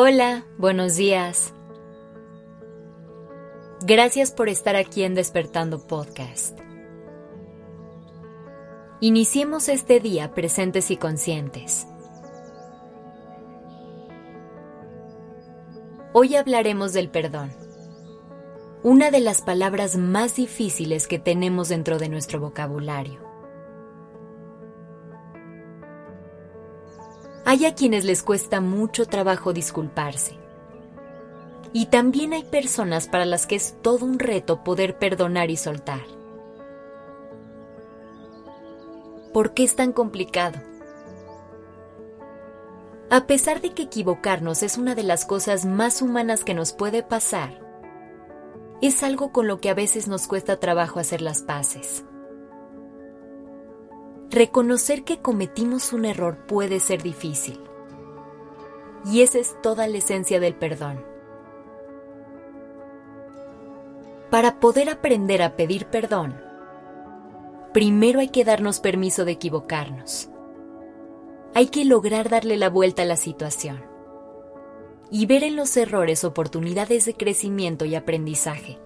Hola, buenos días. Gracias por estar aquí en Despertando Podcast. Iniciemos este día presentes y conscientes. Hoy hablaremos del perdón, una de las palabras más difíciles que tenemos dentro de nuestro vocabulario. Hay a quienes les cuesta mucho trabajo disculparse. Y también hay personas para las que es todo un reto poder perdonar y soltar. ¿Por qué es tan complicado? A pesar de que equivocarnos es una de las cosas más humanas que nos puede pasar, es algo con lo que a veces nos cuesta trabajo hacer las paces. Reconocer que cometimos un error puede ser difícil. Y esa es toda la esencia del perdón. Para poder aprender a pedir perdón, primero hay que darnos permiso de equivocarnos. Hay que lograr darle la vuelta a la situación y ver en los errores oportunidades de crecimiento y aprendizaje.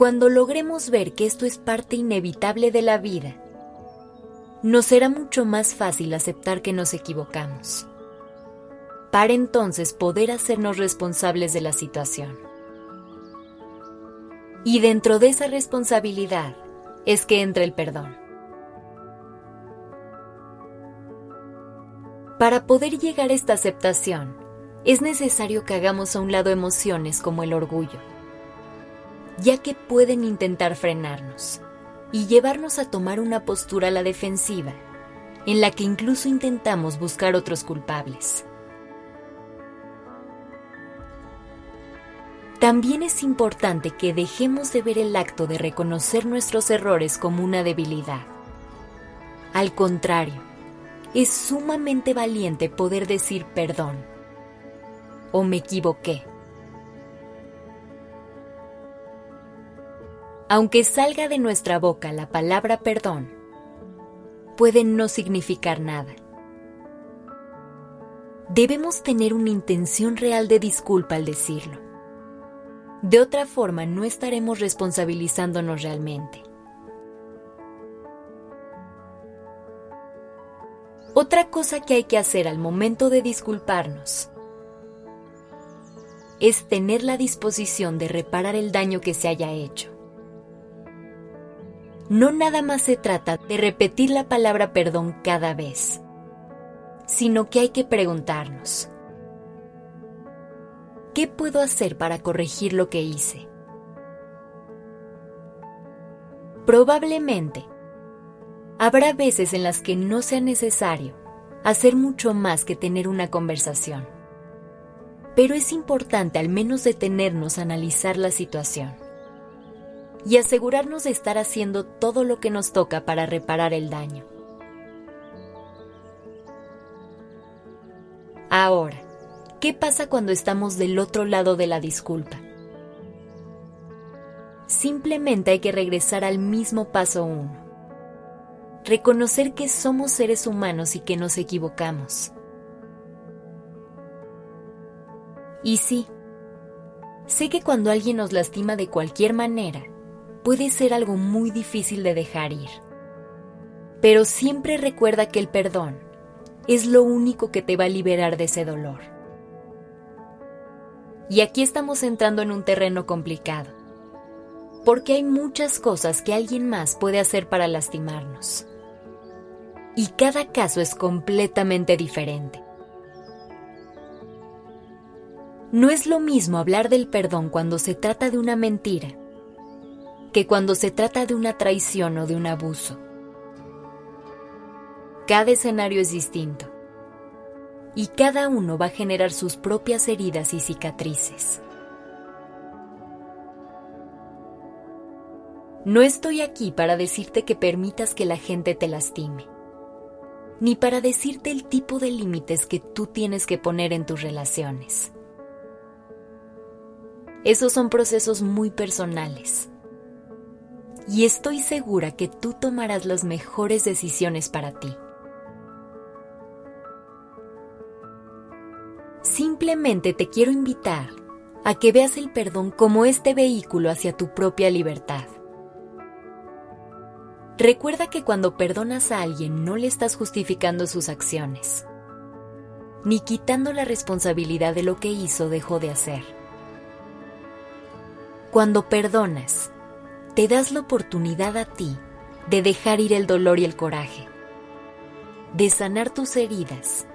Cuando logremos ver que esto es parte inevitable de la vida, nos será mucho más fácil aceptar que nos equivocamos, para entonces poder hacernos responsables de la situación. Y dentro de esa responsabilidad es que entra el perdón. Para poder llegar a esta aceptación, es necesario que hagamos a un lado emociones como el orgullo, ya que pueden intentar frenarnos y llevarnos a tomar una postura a la defensiva, en la que incluso intentamos buscar otros culpables. También es importante que dejemos de ver el acto de reconocer nuestros errores como una debilidad. Al contrario, es sumamente valiente poder decir perdón o me equivoqué aunque salga de nuestra boca la palabra perdón, puede no significar nada. Debemos tener una intención real de disculpa al decirlo. De otra forma, no estaremos responsabilizándonos realmente. Otra cosa que hay que hacer al momento de disculparnos es tener la disposición de reparar el daño que se haya hecho no nada más se trata de repetir la palabra perdón cada vez, sino que hay que preguntarnos, ¿qué puedo hacer para corregir lo que hice? Probablemente, habrá veces en las que no sea necesario hacer mucho más que tener una conversación, pero es importante al menos detenernos a analizar la situación y asegurarnos de estar haciendo todo lo que nos toca para reparar el daño. Ahora, ¿qué pasa cuando estamos del otro lado de la disculpa? Simplemente hay que regresar al mismo paso uno. Reconocer que somos seres humanos y que nos equivocamos. Y sí, sé que cuando alguien nos lastima de cualquier manera, puede ser algo muy difícil de dejar ir. Pero siempre recuerda que el perdón es lo único que te va a liberar de ese dolor. Y aquí estamos entrando en un terreno complicado, porque hay muchas cosas que alguien más puede hacer para lastimarnos. Y cada caso es completamente diferente. No es lo mismo hablar del perdón cuando se trata de una mentira que cuando se trata de una traición o de un abuso. Cada escenario es distinto y cada uno va a generar sus propias heridas y cicatrices. No estoy aquí para decirte que permitas que la gente te lastime, ni para decirte el tipo de límites que tú tienes que poner en tus relaciones. Esos son procesos muy personales y estoy segura que tú tomarás las mejores decisiones para ti. Simplemente te quiero invitar a que veas el perdón como este vehículo hacia tu propia libertad. Recuerda que cuando perdonas a alguien no le estás justificando sus acciones, ni quitando la responsabilidad de lo que hizo o dejó de hacer. Cuando perdonas, te das la oportunidad a ti de dejar ir el dolor y el coraje, de sanar tus heridas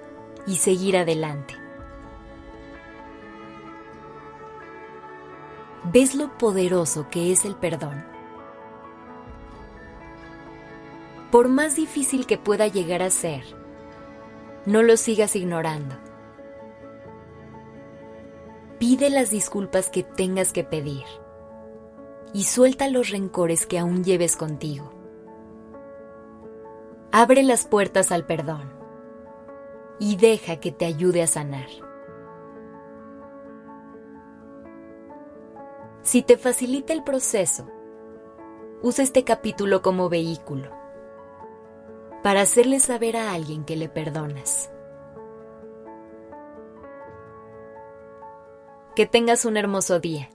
y seguir adelante. ¿Ves lo poderoso que es el perdón? Por más difícil que pueda llegar a ser, no lo sigas ignorando. Pide las disculpas que tengas que pedir y suelta los rencores que aún lleves contigo. Abre las puertas al perdón y deja que te ayude a sanar. Si te facilita el proceso, usa este capítulo como vehículo para hacerle saber a alguien que le perdonas. Que tengas un hermoso día.